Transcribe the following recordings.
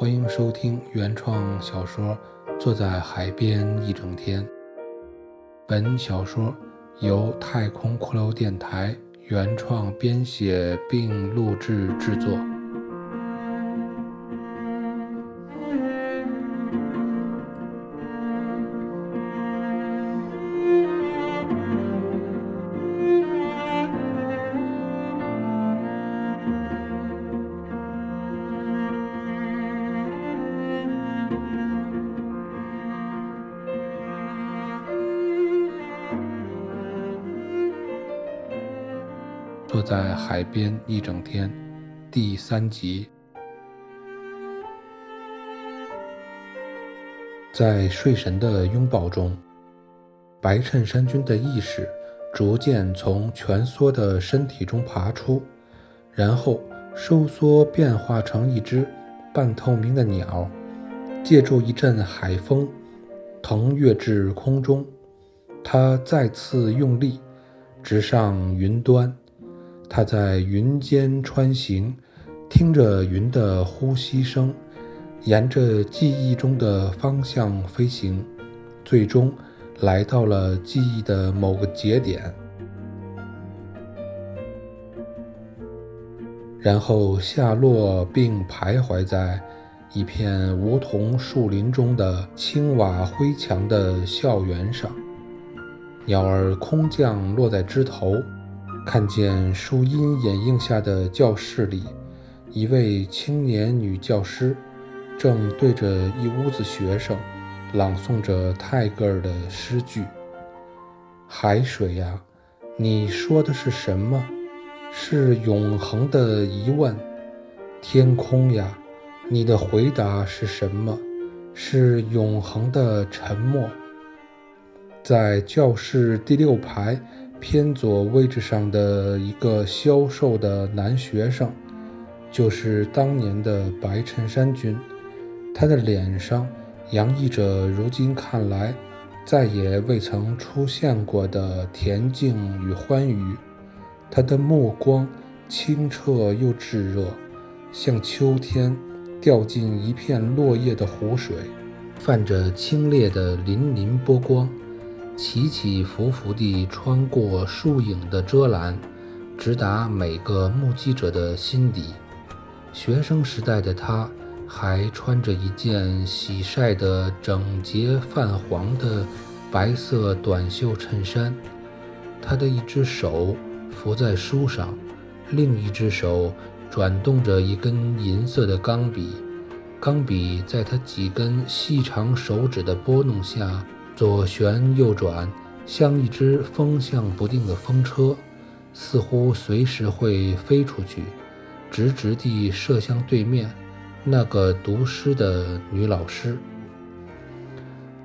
欢迎收听原创小说《坐在海边一整天》。本小说由太空骷髅电台原创编写并录制制作。坐在海边一整天，第三集。在睡神的拥抱中，白衬衫君的意识逐渐从蜷缩的身体中爬出，然后收缩，变化成一只半透明的鸟，借助一阵海风腾跃至空中。他再次用力，直上云端。他在云间穿行，听着云的呼吸声，沿着记忆中的方向飞行，最终来到了记忆的某个节点，然后下落并徘徊在一片梧桐树林中的青瓦灰墙的校园上。鸟儿空降落在枝头。看见树荫掩映下的教室里，一位青年女教师正对着一屋子学生朗诵着泰戈尔的诗句：“海水呀，你说的是什么？是永恒的疑问。天空呀，你的回答是什么？是永恒的沉默。”在教室第六排。偏左位置上的一个消瘦的男学生，就是当年的白衬衫君。他的脸上洋溢着如今看来再也未曾出现过的恬静与欢愉。他的目光清澈又炙热，像秋天掉进一片落叶的湖水，泛着清冽的粼粼波光。起起伏伏地穿过树影的遮拦，直达每个目击者的心底。学生时代的他，还穿着一件洗晒得整洁泛黄的白色短袖衬衫。他的一只手扶在书上，另一只手转动着一根银色的钢笔，钢笔在他几根细长手指的拨弄下。左旋右转，像一只风向不定的风车，似乎随时会飞出去，直直地射向对面那个读诗的女老师。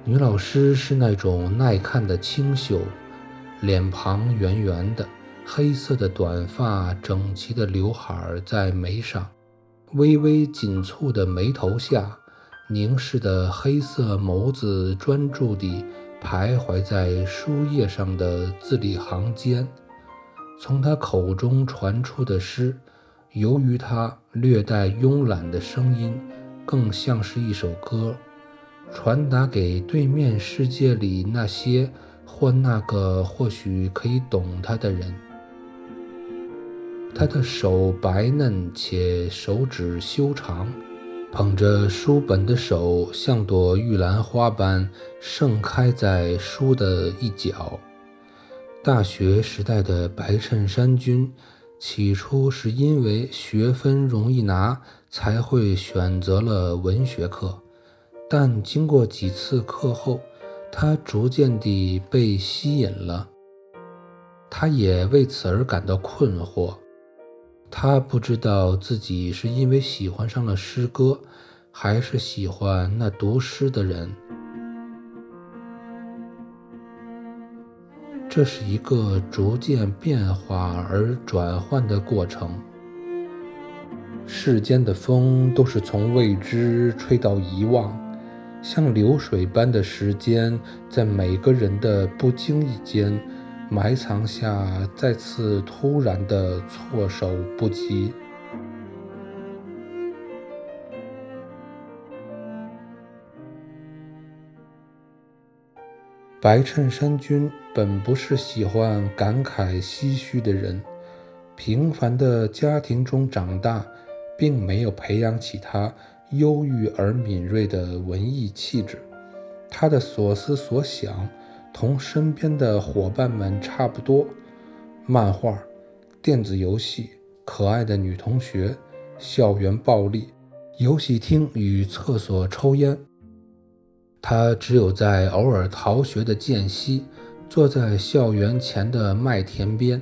女老师是那种耐看的清秀，脸庞圆圆的，黑色的短发整齐的刘海在眉上，微微紧蹙的眉头下。凝视的黑色眸子专注地徘徊在书页上的字里行间，从他口中传出的诗，由于他略带慵懒的声音，更像是一首歌，传达给对面世界里那些或那个或许可以懂他的人。他的手白嫩且手指修长。捧着书本的手像朵玉兰花般盛开在书的一角。大学时代的白衬衫君，起初是因为学分容易拿才会选择了文学课，但经过几次课后，他逐渐地被吸引了。他也为此而感到困惑。他不知道自己是因为喜欢上了诗歌，还是喜欢那读诗的人。这是一个逐渐变化而转换的过程。世间的风都是从未知吹到遗忘，像流水般的时间，在每个人的不经意间。埋藏下再次突然的措手不及。白衬衫君本不是喜欢感慨唏嘘的人平凡的家庭中长大并没有培养起他忧郁而敏锐的文艺气质。他的所思所想同身边的伙伴们差不多：漫画、电子游戏、可爱的女同学、校园暴力、游戏厅与厕所抽烟。他只有在偶尔逃学的间隙，坐在校园前的麦田边，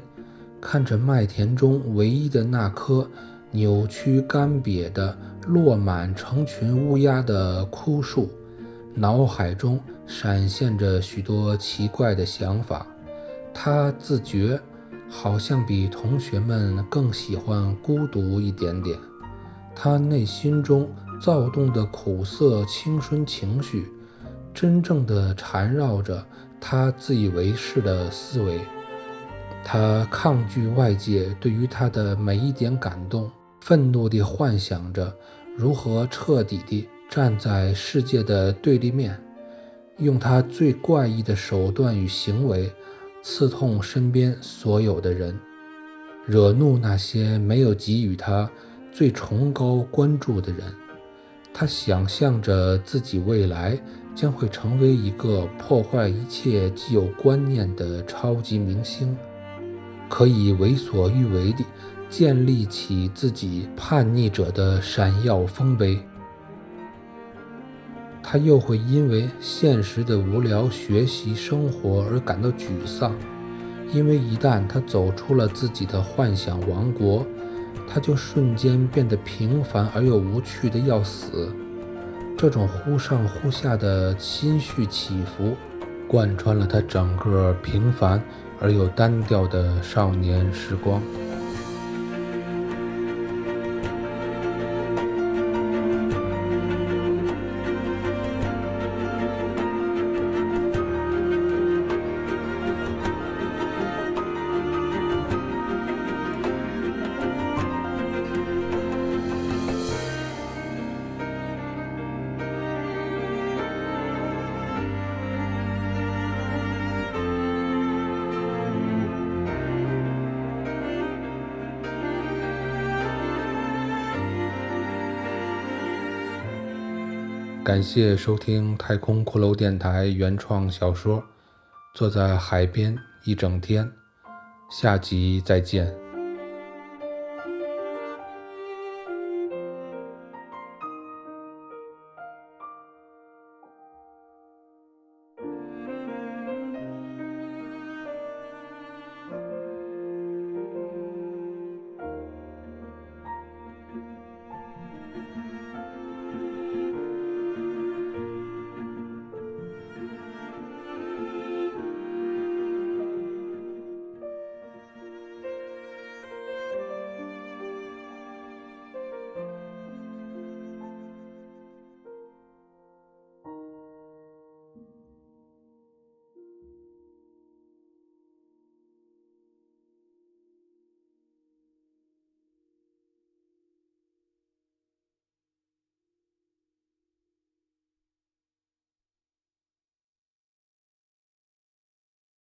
看着麦田中唯一的那棵扭曲干瘪的、落满成群乌鸦的枯树，脑海中闪现着许多奇怪的想法。他自觉好像比同学们更喜欢孤独一点点。他内心中躁动的苦涩青春情绪。真正的缠绕着他自以为是的思维，他抗拒外界对于他的每一点感动，愤怒地幻想着如何彻底地站在世界的对立面，用他最怪异的手段与行为刺痛身边所有的人，惹怒那些没有给予他最崇高关注的人。他想象着自己未来。将会成为一个破坏一切既有观念的超级明星，可以为所欲为地建立起自己叛逆者的闪耀丰碑。他又会因为现实的无聊学习生活而感到沮丧，因为一旦他走出了自己的幻想王国，他就瞬间变得平凡而又无趣的要死。这种忽上忽下的心绪起伏，贯穿了他整个平凡而又单调的少年时光。感谢收听太空骷髅电台原创小说《坐在海边一整天》，下集再见。